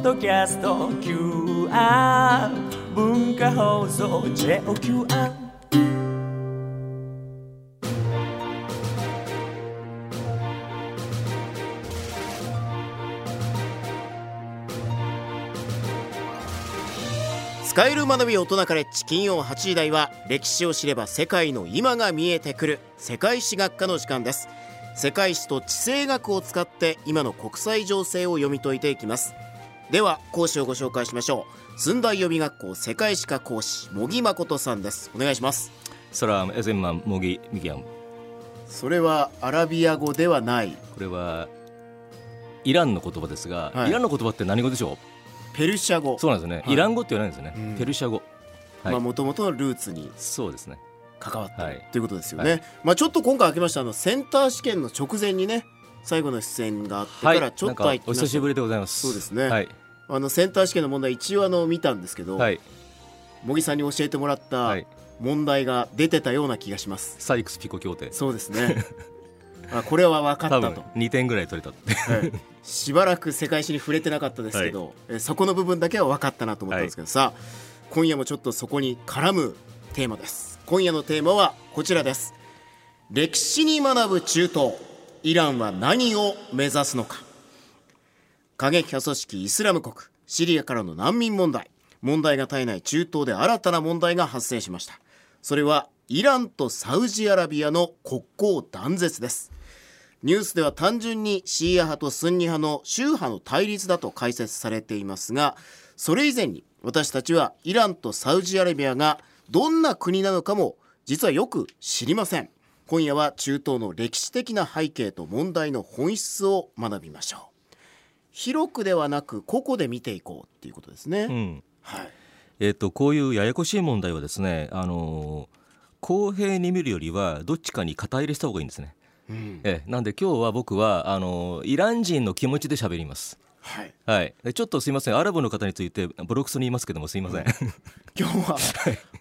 ッドキャスト QR 文化放送 JOQR 使える学び大人カレッジ金曜8時台は歴史を知れば世界の今が見えてくる世界史学科の時間です。世界史と地政学を使って今の国際情勢を読み解いていきます。では講師をご紹介しましょう。寸大予備学校世界史科講師茂木誠さんです。お願いします。サラムエゼンマンモギミギアンそれはアラビア語ではない。これはイランの言葉ですが、はい。イランの言葉って何語でしょペルシャ語。うそうなんですよね、はい。イラン語って言わないんですよね、うん。ペルシャ語。はい。まあ元々のルーツにそうですね。関わってとい。うことですよね、はい。まあちょっと今回開けましたあのセンター試験の直前にね最後の出演があってからちょっとなんかお空いてきました久しぶりでございます。そうですね。はいあのセンター試験の問題一応あの見たんですけど、はい。茂木さんに教えてもらったはい。問題が出てたような気がします、サイクスピコ協定。そうですね。あこれは分かったと、2点ぐらい取れたって。はい。しばらく世界史に触れてなかったですけど、えそこの部分だけは分かったなと思ったんですけど、さあ今夜もちょっとそこに絡むテーマです。今夜のテーマはこちらです。歴史に学ぶ中東。イランは何を目指すのか過激派組織イスラム国シリアからの難民問題。問題が絶えない中東で新たな問題が発生しました。それはイランとサウジアラビアの国交断絶です。ニュースでは単純にシーア派とスンニ派の宗派の対立だと解説されていますがそれ以前に私たちはイランとサウジアラビアがどんな国なのかも実はよく知りません。今夜は中東の歴史的な背景と問題の本質を学びましょう。広くではなく個々で見ていこうっていうことですね、うん。はい。えっ、とこういうややこしい問題はですねあのー公平に見るよりはどっちかに肩入れした方がいいんですね。うん。ええ。なんで今日は僕はあのーイラン人の気持ちで喋りますはい、はい。でちょっとすいません。アラブの方についてボロクソに言いますけどもすいません、今日は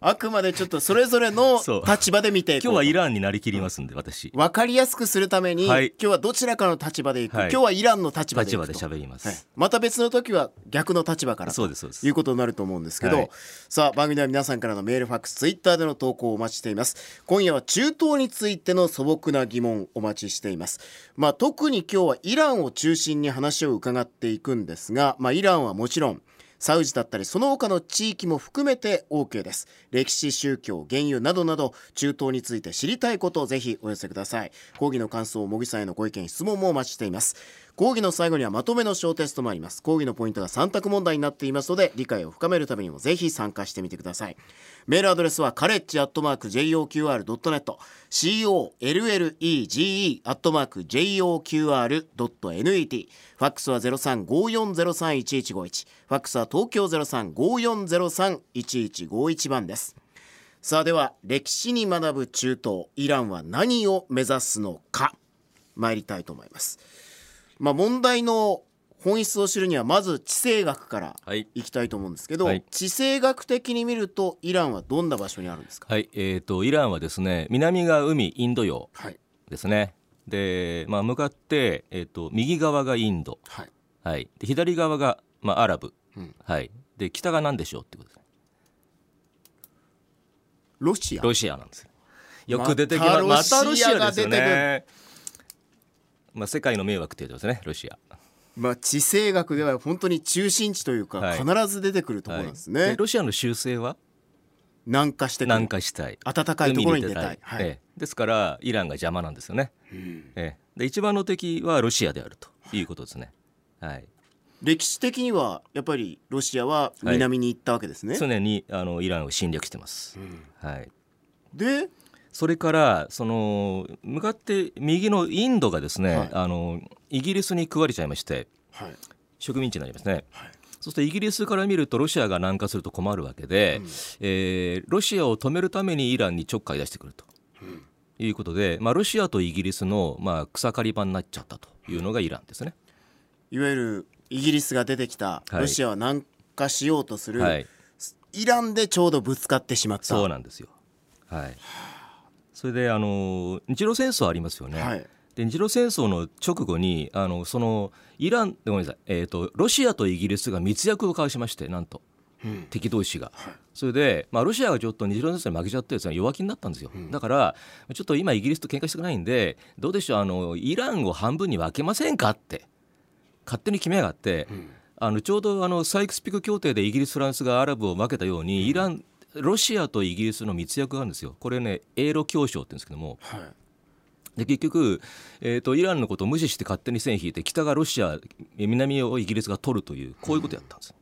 あくまでちょっとそれぞれの 立場で見ていこう今日はイランになりきりますんで私。分かりやすくするために、はい。今日はどちらかの立場でいく、はい。今日はイランの立場でい立場で喋ります、はい、また別の時は逆の立場からとそうですそうです。いうことになると思うんですけど、はい。さあ番組では皆さんからのメールファックスツイッターでの投稿をお待ちしています。今夜は中東についての素朴な疑問お待ちしています。まあ特に今日はイランを中心に話を伺ってていくんですがまあイランはもちろんサウジだったりその他の地域も含めて OK です。歴史宗教原油などなど中東について知りたいことをぜひお寄せください。講義の感想茂木さんへのご意見質問もお待ちしています。講義の最後にはまとめの小テストもあります。講義のポイントが3択問題になっていますので理解を深めるためにもぜひ参加してみてください。メールアドレスはカレッジアットマーク JOQR.net COLLEGE アットマーク JOQR.net ファックスは0354031151ファックスは東京0354031151番です。さあでは歴史に学ぶ中東イランは何を目指すのか。参りたいと思います。まあ問題の本質を知るにはまず地政学からはい。いきたいと思うんですけど、はい。地政学的に見るとイランはどんな場所にあるんですか？はい。えー、とイランはですね南が海インド洋はい。ですね。で、まあ、向かって、えー、と右側がインド、はい。はい、で左側が、まあ、アラブ、うん。はい、で北が何でしょうってことですね。ロシア。ロシアなんですよ。よく出てきままたロシアですよね。まあ、世界の迷惑って言うとですねロシア。まあ地政学では本当に中心地というか、はい。必ず出てくるところなんですね、ロシアの習性は？南下してくる。南下したい。暖かいところに出たい。海にはい。ええ。ですからイランが邪魔なんですよね、ええ。で一番の敵はロシアであるということですね、はい、歴史的にはやっぱりロシアは南に行ったわけですね、常にあのイランを侵略してます、はい、でそれからその向かって右のインドがですね、はい。あのイギリスに食われちゃいましてはい。植民地になりますね、はい。そうするとイギリスから見るとロシアが南下すると困るわけで、えーロシアを止めるためにイランにちょっかい出してくると、いうことで、まあ、ロシアとイギリスの、まあ、草刈り場になっちゃったというのがイランですね。いわゆるイギリスが出てきたはい。ロシアは南下しようとする、はい、イランでちょうどぶつかってしまった。そうなんですよ。はい、それであの日露戦争ありますよね。はい。でで日露戦争の直後にあのそのイランごめんなさい、えーと、ロシアとイギリスが密約を交わしましてなんと、うん、敵同士が、はい、それで、まあ、ロシアがちょっと日露戦争に負けちゃって弱気になったんですよ、うん、だからちょっと今イギリスと喧嘩してくないんでどうでしょうあのイランを半分に分けませんかって勝手に決めやがって、うん、あのちょうどあのサイクスピク協定でイギリスフランスがアラブを分けたようにイランロシアとイギリスの密約があるんですよ。これね英ロ協商って言うんですけども、はい、で結局、えーと、イランのことを無視して勝手に線引いて北がロシア南をイギリスが取るというこういうことやったんです、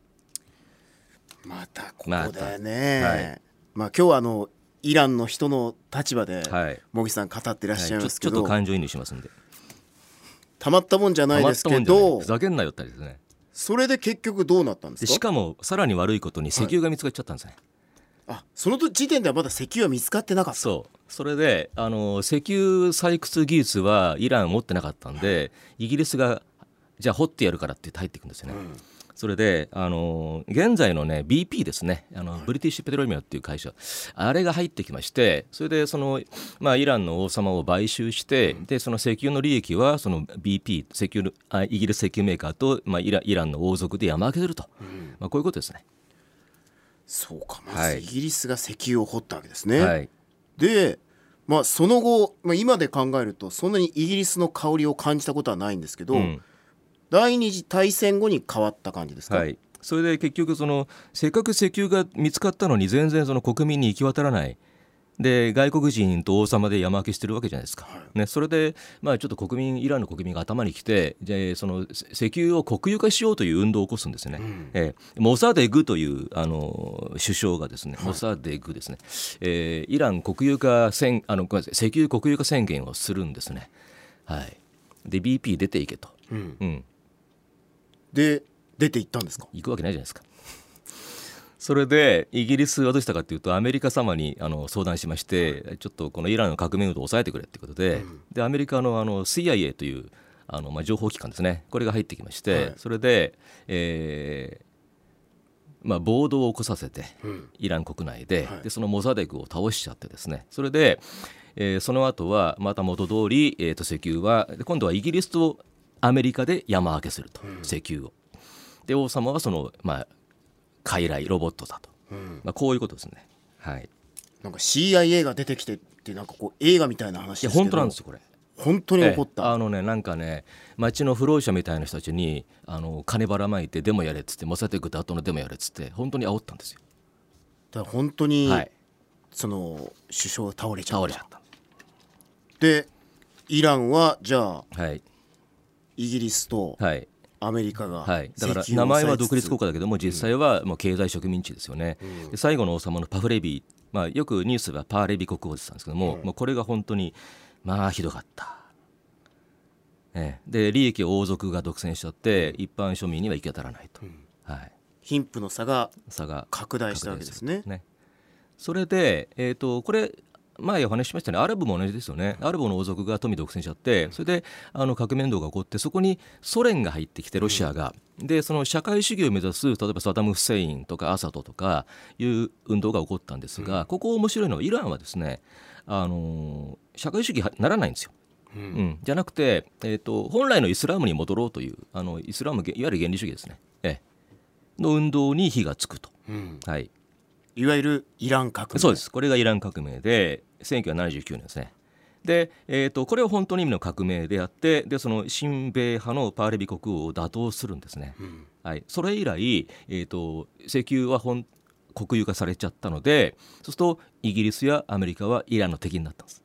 うん、またここだよね、まはい、まあ今日はあのイランの人の立場で、はい、茂木さん語ってらっしゃいますけど、はい、ちょっと感情移入しますんで。たまったもんじゃないですけど。ふざけんなよったりですね。それで結局どうなったんですか？しかもさらに悪いことに石油が見つかっちゃったんですね、あその時点ではまだ石油は見つかってなかった。そう。それであの石油採掘技術はイラン持ってなかったんで、イギリスがじゃあ掘ってやるからって入っていくんですよね。うん、それであの現在のね BP ですね。あの、ブリティッシュ・ペトロリアムっていう会社。あれが入ってきましてそれでその、まあ、イランの王様を買収して、うん、でその石油の利益はその BP 石油あイギリス石油メーカーと、まあ、イライランの王族で山分けすると、うん、まあ、こういうことですね。そうかまずイギリスが石油を掘ったわけですね。はい、でまあその後、まあ、今で考えるとそんなにイギリスの香りを感じたことはないんですけど、うん、第二次大戦後に変わった感じですか、はい、それで結局そのせっかく石油が見つかったのに全然その国民に行き渡らないで外国人と王様で山分けしてるわけじゃないですか、はい、ね、それで、まあ、ちょっと国民イランの国民が頭にきてでその石油を国有化しようという運動を起こすんですね、うん、えー、モサデグというあの首相がですね、はい、モサデグですね、えー、イラン国有化宣あのごめんなさい石油国有化宣言をするんですね、はい、で BP 出ていけと、うん、うん、で出ていったんですか？行くわけないじゃないですかそれでイギリスはどうしたかというとアメリカ様にあの相談しまして、ちょっとこのイランの革命運動を抑えてくれということで,、でアメリカのあの CIA というあの、まあ、情報機関ですね。これが入ってきまして、それで、えーまあ、暴動を起こさせて、イラン国内で,、でそのモザデクを倒しちゃってですね。それで、えー、その後はまた元通り、えー、と石油は今度はイギリスとアメリカで山分けすると、石油を。で王様はその、まあ、傀儡ロボットだと、うん、まあ、こういうことですね。はい。なんか CIA が出てきてってなんかこう映画みたいな話ですけ本当なんですよこれ。本当に起こった。あのねなんかね町の不老者みたいな人たちにあの金ばらまいてデモやれっつってモサテクと後のデモやれっつって本当に煽ったんですよ。だから本当に、はい、その首相倒れちゃった。倒れちゃった。でイランはじゃあ、はい、イギリスと、はいアメリカが、はい、だから名前は独立国家だけども実際はもう経済植民地ですよね、うん、で最後の王様のパフレビまあ、よくニュースはパーレビ国王って言ったんですけども、うん、まあ、これが本当にまあひどかった、ええ、で利益を王族が独占しちゃって一般庶民には行き当たらないと、うん、はい、貧富の差が差が拡大したわけですね。ね。それで、えーとこれ前お話ししましたね。アラブも同じですよね。アラブの王族が富独占しちゃってそれであの革命運動が起こってそこにソ連が入ってきてロシアが、でその社会主義を目指す例えばサダム・フセインとかアサドとかいう運動が起こったんですが、ここ面白いのはイランはですねあの社会主義ならないんですよ。うん、うん、じゃなくて、えーと、本来のイスラムに戻ろうというあのイスラムいわゆる原理主義ですね、ええ、の運動に火がつくと、うん、はい、いわゆるイラン革命。そうです。これがイラン革命で1979年ですね。で、えーと、これは本当の意味の革命であってでその親米派のパーレビ国王を打倒するんですね、うん、はい、それ以来、えーと、石油は本国有化されちゃったのでそうするとイギリスやアメリカはイランの敵になったんです。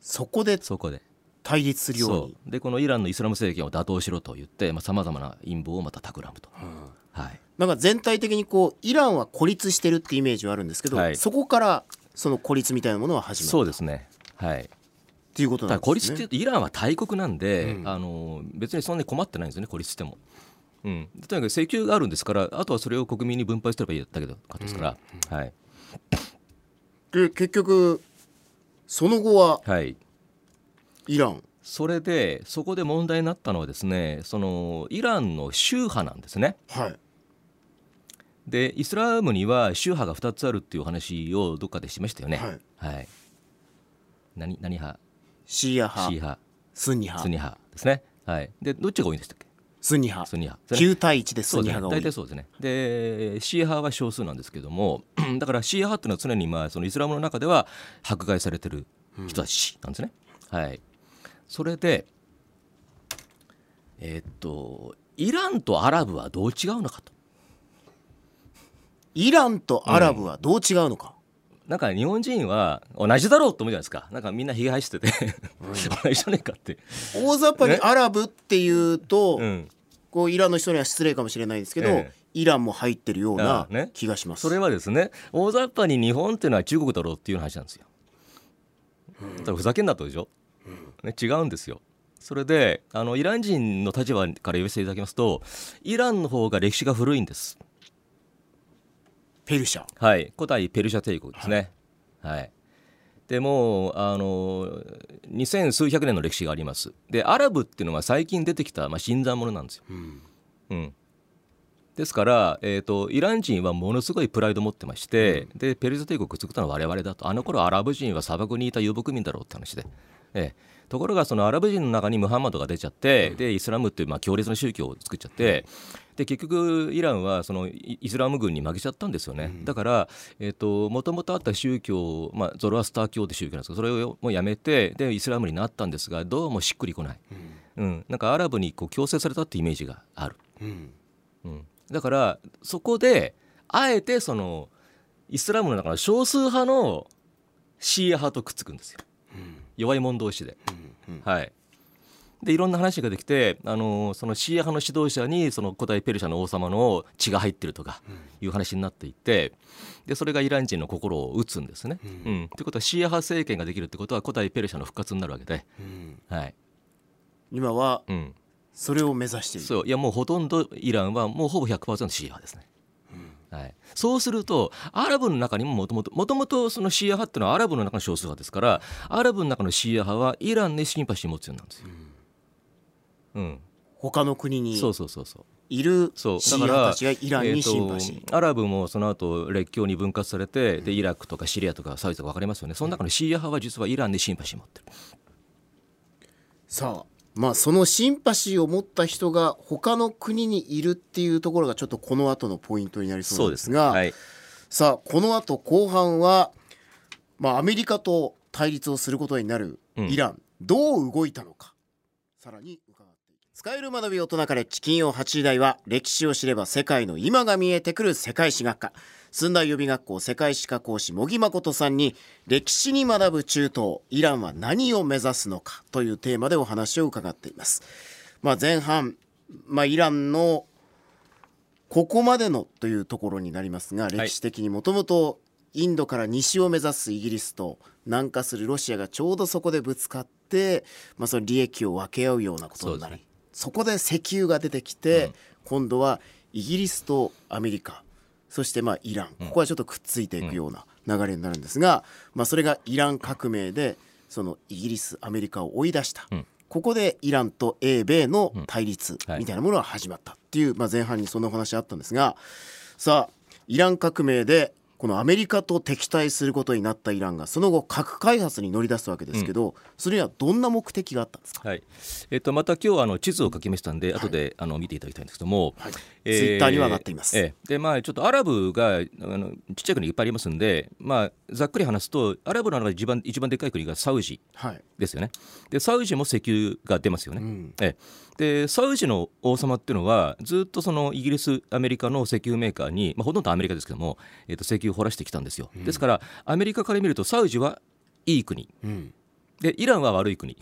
そこでそこで。対立するように。でこのイランのイスラム政権を打倒しろと言ってさまざ、まな陰謀をまた企むと、うん、はい、なんか全体的にこうイランは孤立してるってイメージはあるんですけど、はい、そこからその孤立みたいなものは始まる。そうですね。はい。っていうことなんですね。孤立っていうとイランは大国なんで、うん、あの別にそんなに困ってないんですよね孤立しても。うん、とにかく請求があるんですからあとはそれを国民に分配すればいいだけかですから、うん、はい、で結局その後は、はい、イラン。それでそこで問題になったのはですねそのイランの宗派なんですね。はいでイスラムには宗派が2つあるっていう話をどっかでしましたよね。はい。はい、何何派？シーア派。シー派。スンニ派。スンニ派ですね。はい、でどっちが多いんでしたっけ？スンニ派。スンニ派。9対1でスニ派が多い。大体そうですね。でシーア派は少数なんですけども だからシーア派っていうのは常にまあそのイスラムの中では迫害されてる人たちなんですね、はい。それでえーっとイランとアラブはどう違うのかとイランとアラブはどう違うのか、なんか日本人は同じだろうと思うじゃないですか。なんかみんなひげ生やしてて。同じじゃねえかって、大雑把にね。アラブっていうと、うん、こうイランの人には失礼かもしれないですけど、ええ。イランも入ってるような気がします、それはですね大雑把に日本っていうのは中国だろうっていう話なんですよ。だからふざけんなとでしょ、ね、違うんですよ。それであのイラン人の立場から言わせていただきますとイランの方が歴史が古いんです。ペルシャ。はい、古代ペルシャ帝国ですね。はい、でもうあの二千数百年の歴史があります。でアラブっていうのは最近出てきた、まあ、新参者なんですよ。うん。ですから、えー、とイラン人はものすごいプライド持ってまして、でペルシャ帝国を作ったのは我々だと。あの頃アラブ人は砂漠にいた遊牧民だろうって話で、ええところがそのアラブ人の中にムハンマドが出ちゃって、でイスラムっていうまあ強烈な宗教を作っちゃって、で結局イランはそのイイスラム軍に負けちゃったんですよね、だからもともとあった宗教、まあ、ゾロアスター教って宗教なんですけどそれをもうやめてでイスラムになったんですがどうもしっくりこない、うん。なんかアラブにこう強制されたってイメージがある。うん。うん、だからそこであえてそのイスラムの中の少数派のシーア派とくっつくんですよ、弱い者同士で、はい。でいろんな話ができて、あのそのシーア派の指導者にその古代ペルシャの王様の血が入ってるとかいう話になっていってでそれがイラン人の心を打つんですね。うん。ということはシーア派政権ができるってことは古代ペルシャの復活になるわけで、はい。今はうん、それを目指している。そう。いやもうほとんどイランはもうほぼ100%シーア派ですね。はい、そうするとアラブの中にももともともともとそのシーア派っていうのはアラブの中の少数派ですからアラブの中のシーア派はイランにシンパシー持つようなんですよ。うん、他の国にそうそうそうそう。いるそうシーア派たちがイランにシンパシー、えーとアラブもその後列強に分割されてでイラクとかシリアとかサウジとか分かりますよねその中のシーア派は実はイランにシンパシー持ってる。さあまあそのシンパシーを持った人が他の国にいるっていうところがちょっとこの後のポイントになりそうですがはい、さあこの後後半は、まあ、アメリカと対立をすることになるイラン、どう動いたのか。さらに使える学び大人から金曜8時台は歴史を知れば世界の今が見えてくる世界史学科。寸大予備学校世界史科講師茂木誠さんに歴史に学ぶ中東イランは何を目指すのかというテーマでお話を伺っています、まあ、前半、まあ、イランのここまでのというところになりますが歴史的にもともとインドから西を目指すイギリスと南下するロシアがちょうどそこでぶつかって、まあ、その利益を分け合うようなことになりそ,、こで石油が出てきて、今度はイギリスとアメリカそしてまあイラン。ここはちょっとくっついていくような流れになるんですが、まあ、それがイラン革命でそのイギリスアメリカを追い出した、うん。ここでイランと英米の対立はい。みたいなものが始まったっていう、まあ、前半にそんなお話あったんですがさあイラン革命でこのアメリカと敵対することになったイランがその後核開発に乗り出すわけですけど、それにはどんな目的があったんですか、はい。えっとまた今日あの地図を書きましたんで、後であの見ていただきたいんですけども、はい。えーツイッターには上がっています。ええ。でまあちょっとアラブがあのちっちゃい国いっぱいありますんで、まあ、ざっくり話すとアラブの中で一番一番でかい国がサウジはい。ですよね。でサウジも石油が出ますよね。ん。ええでサウジの王様っていうのはずっとそのイギリスアメリカの石油メーカーに、まあ、ほとんどアメリカですけども、えっと石油を掘らしてきたんですよ。ですからアメリカから見るとサウジはいい国。うん、でイランは悪い国。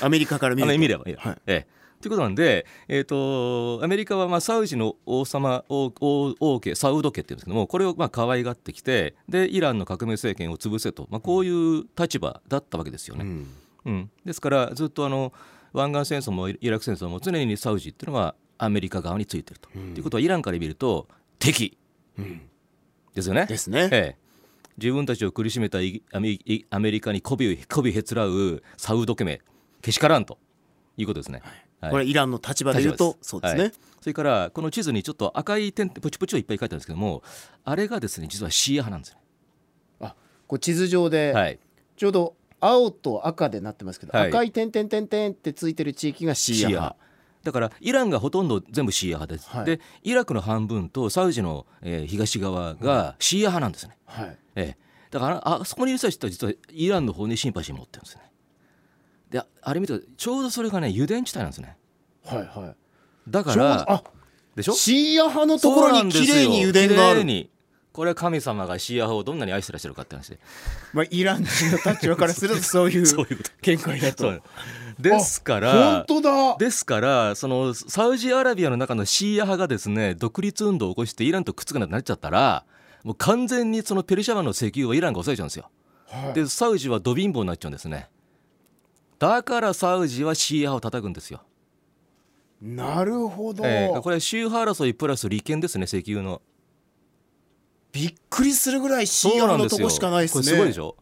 アメリカから見ればいい、はい。ええ。ということなんで、えー、とアメリカはまあサウジの王様王王王家サウド家っていうんですけどもこれをまあ可愛がってきてでイランの革命政権を潰せと、まあ、こういう立場だったわけですよね。うん。うん。ですからずっとあの湾岸戦争もイラク戦争も常にサウジっていうのはアメリカ側についてると。と、いうことはイランから見ると敵。うん。ですよね。ですね。ええ。自分たちを苦しめたイアメリカに媚び媚びへつらうサウド家名けしからんと。いうことですね。はい。これイランの立場で言うとそうですね、はい。それからこの地図にちょっと赤い点プチプチをいっぱい書いてあるんですけどもあれがですね実はシーア派なんですよあこう地図上でね。はい。ちょうど青と赤でなってますけど、はい。赤い点々点々ってついてる地域がシーア派。だからイランがほとんど全部シーア派です、はい。でイラクの半分とサウジの、えー東側がシーア派なんですね、はい。ええ、だからああそこにいる人たちと実はイランの方にシンパシー持ってるんですね。でああれ見るとちょうどそれがね油田地帯なんですね。はいはい。だからあでしょ？シーア派のところに綺麗に油田がある。にこれは神様がシーア派をどんなに愛してらっしゃるかって話でまあ、イラン人の立場からするとそういう見解だとですか本ら当だですからそのサウジアラビアの中のシーア派がですね独立運動を起こしてイランとくっつかなくなっちゃったらもう完全にそのペルシャ湾の石油をイランが抑えちゃうんですよ。はいでサウジはド貧乏になっちゃうんですね。だからサウジはシーア派を叩くんですよ。なるほど、えーこれは宗派争いプラス利権ですね石油の。びっくりするぐらいシーア派のとこしかないですね。すごいでしょ？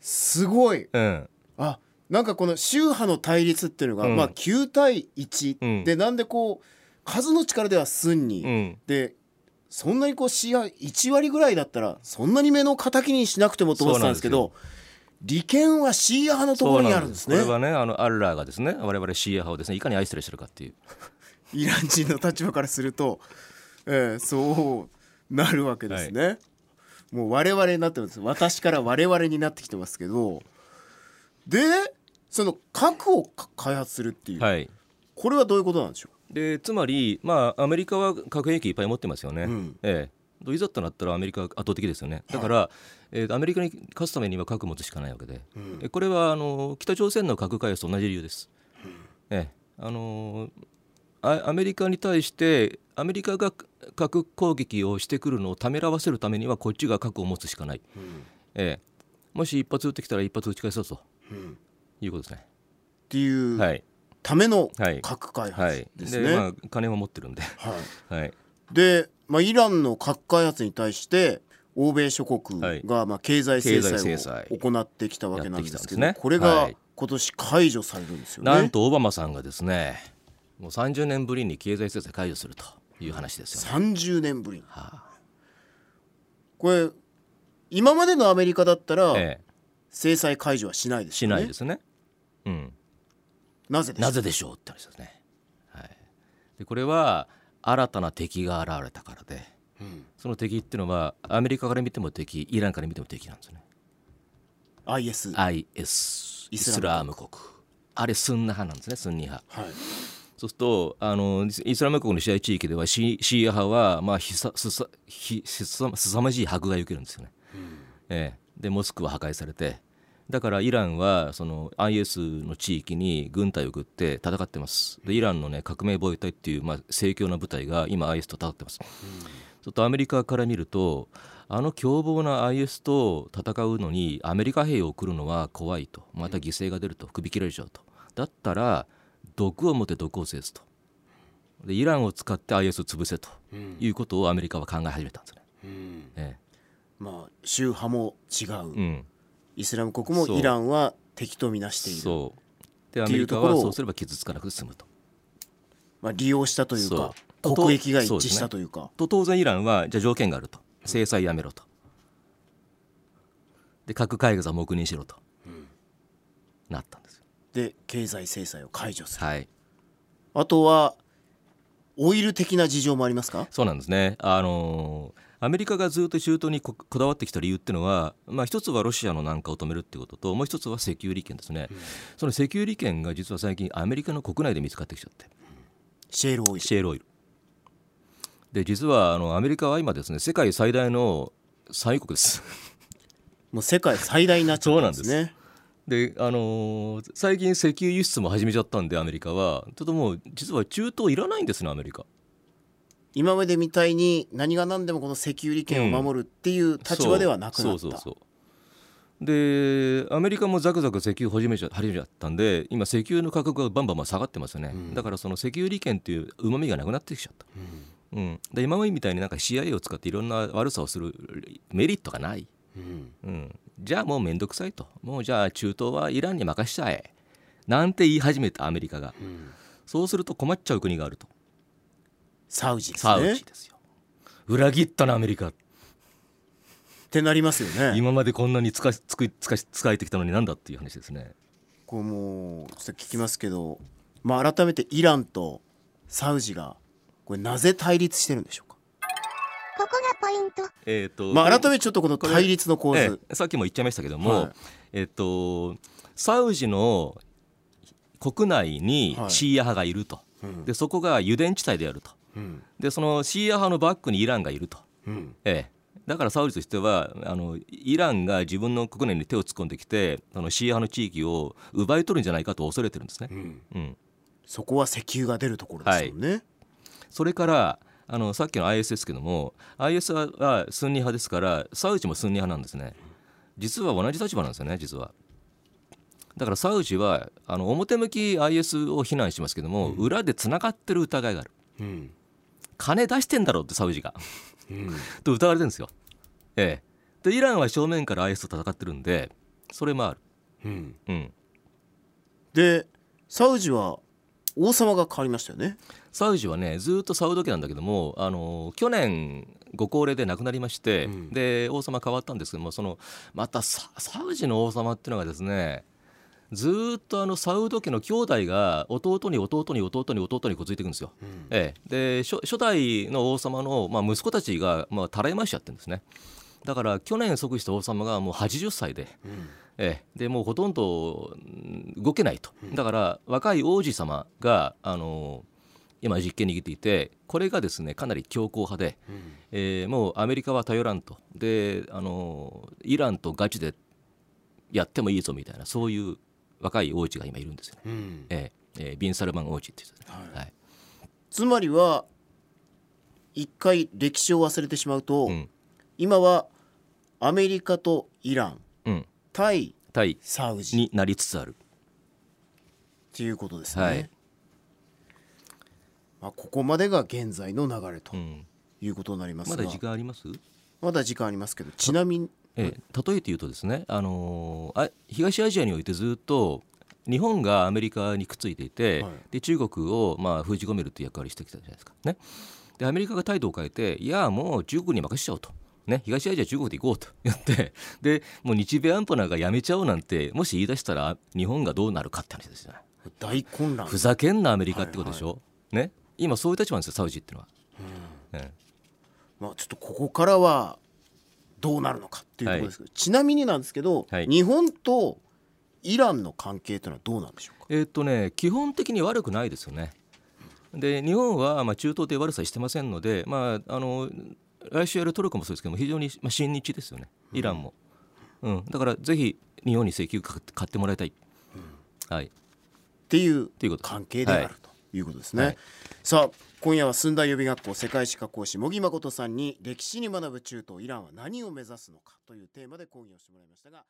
すごい。うん。あなんかこの宗派の対立っていうのが、うん。まあ9対1、うん。でなんでこう数の力ではスンニ、うん。でそんなにこうシーア1割ぐらいだったらそんなに目の敵にしなくてもと思ってたんですけど利権はシーア派のところにあるんですね。これはねあのアッラーがですね我々シーア派をですねいかに愛してらっしゃるかっていう。イラン人の立場からすると、えーそうなるわけですね、もう我々になってます。私から我々になってきてますけど。でその核をか開発するっていう、はい。これはどういうことなんでしょでつまり、まあ、アメリカは核兵器いっぱい持ってますよね、うん。ええ、いざとなったらアメリカは圧倒的ですよね。だから、えーアメリカに勝つためには核持つしかないわけで、うん。えこれはあの北朝鮮の核開発と同じ理由です、ええ。あのあアメリカに対してアメリカが核攻撃をしてくるのをためらわせるためにはこっちが核を持つしかない、う、うん。ええ、もし一発撃ってきたら一発撃ち返そうと。うん、っいうことですね、ていうはい。ためのはい。核開発はい。ですね。でまあ、金は持ってるんで、はい。はい、で、まあ、イランの核開発に対して欧米諸国がまあ経済制裁裁。を行ってきたわけなんですけどね。これがはい。今年解除されるんですよね。なんとオバマさんがですねもう30年ぶりに経済制裁解除するという話ですよね。30年ぶりにはこれ今までのアメリカだったらあえ制裁解除はしないえ、しですよね。ないですね。うん、なぜでしょう？なぜでしょうって話ですね。はい、でこれは新たな敵が現れたからでうんその敵っていうのはアメリカから見ても敵イランから見ても敵なんですね。IS、IS イスラーム国あれスンナ派なんですねスンニ派。はいそうするとあのイスラム国の支配地域ではシシーア派は、まあ、ひさすさひすさすさまじい迫害を受けるんですよね。ええ、でモスクは破壊されて。だからイランはその IS の地域に軍隊を送って戦ってます。でイランの、ね、革命防衛隊っていう、まあ、盛況な部隊が今 IS と戦ってます、ちょっとアメリカから見るとあの凶暴な IS と戦うのにアメリカ兵を送るのは怖いと。また犠牲が出ると。首切られちゃうと。だったら毒を持って毒を制すと。でイランを使って IS を潰せとうん。いうことをアメリカは考え始めたんですね、うん。えまあ宗派も違う、えうん、イスラム国もイランは敵とみなしている。そう。でアメリカはそうすれば傷つかなくて済むと。まあ、利用したというか国益が一致したというか。と当然イランはじゃあ条件があると。制裁やめろと。で核開発は黙認しろと、なった。んで経済制裁を解除する。はい。あとはオイル的な事情もありますか？そうなんですね。あのーアメリカがずっと中東にここだわってきた理由っていうのは、まあ、一つはロシアの南下を止めるっていうことともう一つは石油利権ですね、その石油利権が実は最近アメリカの国内で見つかってきちゃって。シェールオイル。シェールオイル。で実はあのアメリカは今ですね世界最大の産油国です。もう世界最大になっちゃったんですねであのー最近石油輸出も始めちゃったんでアメリカは。ちょっともう実は中東いらないんですねアメリカ。今までみたいに何が何でもこの石油利権を守るっていう立場ではなくなった、そうそうそう。そうでアメリカもザクザク石油始めちゃ始めちゃったんで今石油の価格がバンバンまあ下がってますよね、だからその石油利権っていううまみがなくなってきちゃった、うん。で今までみたいになんか CIA を使っていろんな悪さをするメリットがない、うん。うん、じゃあもうめんどくさいと。もうじゃあ中東はイランに任しちゃえ。なんて言い始めたアメリカが、そうすると困っちゃう国があると。サウジですサウねジですよ。裏切ったなアメリカってなりますよね。今までこんなに使えてきたのになんだっていう話ですね。こうもうちょっと聞きますけど、まあ、改めてイランとサウジがこれなぜ対立してるんでしょうか、ここがポイント。えーとまあ、改めてちょっとこの対立の構図、ええさっきも言っちゃいましたけども、はい。えっとサウジの国内にはい。シーア派がいると、うん。でそこが油田地帯であると。うん。でそのシーア派のバックにイランがいると、うん。ええ、だからサウジとしてはあのイランが自分の国内に手を突っ込んできてあのシーア派の地域を奪い取るんじゃないかと恐れてるんですね。うん。うん、そこは石油が出るところですよね、それからあのさっきの IS ですけども IS ははスンニ派ですからサウジもスンニ派なんですね。実は同じ立場なんですよね実は。だからサウジはあの表向き IS を非難しますけども、裏でつながってる疑いがある。うん。金出してんだろうってサウジが。うん。と疑われてるんですよ。ええ。でイランは正面から IS と戦ってるんでそれもある。うん。うん。でサウジは王様が変わりましたよね。サウジはねずっとサウド家なんだけどもあの去年ご高齢で亡くなりまして、うん。で王様変わったんですけどもそのまたササウジの王様っていうのがですねずっとあのサウド家の兄弟が弟に弟に弟に弟にこついていくんですよ。うん。ええ、で初初代の王様の、まあ、息子たちが、まあ、たらい回しちゃってるんですね。だから去年即位した王様がもう80歳で、うんええ、でもうほとんどうん動けないと。だから若い王子様があの今実権握っていてこれがですねかなり強硬派で、うん。えーもうアメリカは頼らんと。であのイランとガチでやってもいいぞみたいなそういう若い王子が今いるんですよね、うん。えええービン・サルマン王子っていう人ですね、はい。はい。つまりは一回歴史を忘れてしまうと、うん。今はアメリカとイランうん、対対サウジ。っになりつつある、ていうことですね、はい。まあ、ここまでが現在の流れとうん、いうことになりますが、まだ時間あります？まだ時間ありますけどちなみにええ例えて言うとですね、あのーあ東アジアにおいてずっと日本がアメリカにくっついていて、はい。で中国をまあ封じ込めるという役割をしてきたじゃないですか。ね、でアメリカが態度を変えていやもう中国に任せちゃおうと。ね、東アジア中国で行こうと。言ってでもう日米安保なんかやめちゃおうなんてもし言い出したら日本がどうなるかって話ですよね。大混乱。ふざけんなアメリカってことでしょ、ね、今そういう立場なんですよサウジっていうのは。ええ。まあ、ちょっとここからはどうなるのかっていうところですけど、ちなみになんですけど、はい。日本とイランの関係というのはどうなんでしょうか？えーっとね基本的に悪くないですよね。で日本はまあ中東で悪さしてませんので、まあ、あの来週やるトルコもそうですけども非常にまあ親日ですよね。イランも、うん、だからぜひ日本に石油買って買ってもらいたい、はい、っていうていうこと。関係であるということですね、はい。さあ今夜は駿台予備学校世界史科講師茂木誠さんに歴史に学ぶ中東イランは何を目指すのかというテーマで講義をしてもらいましたが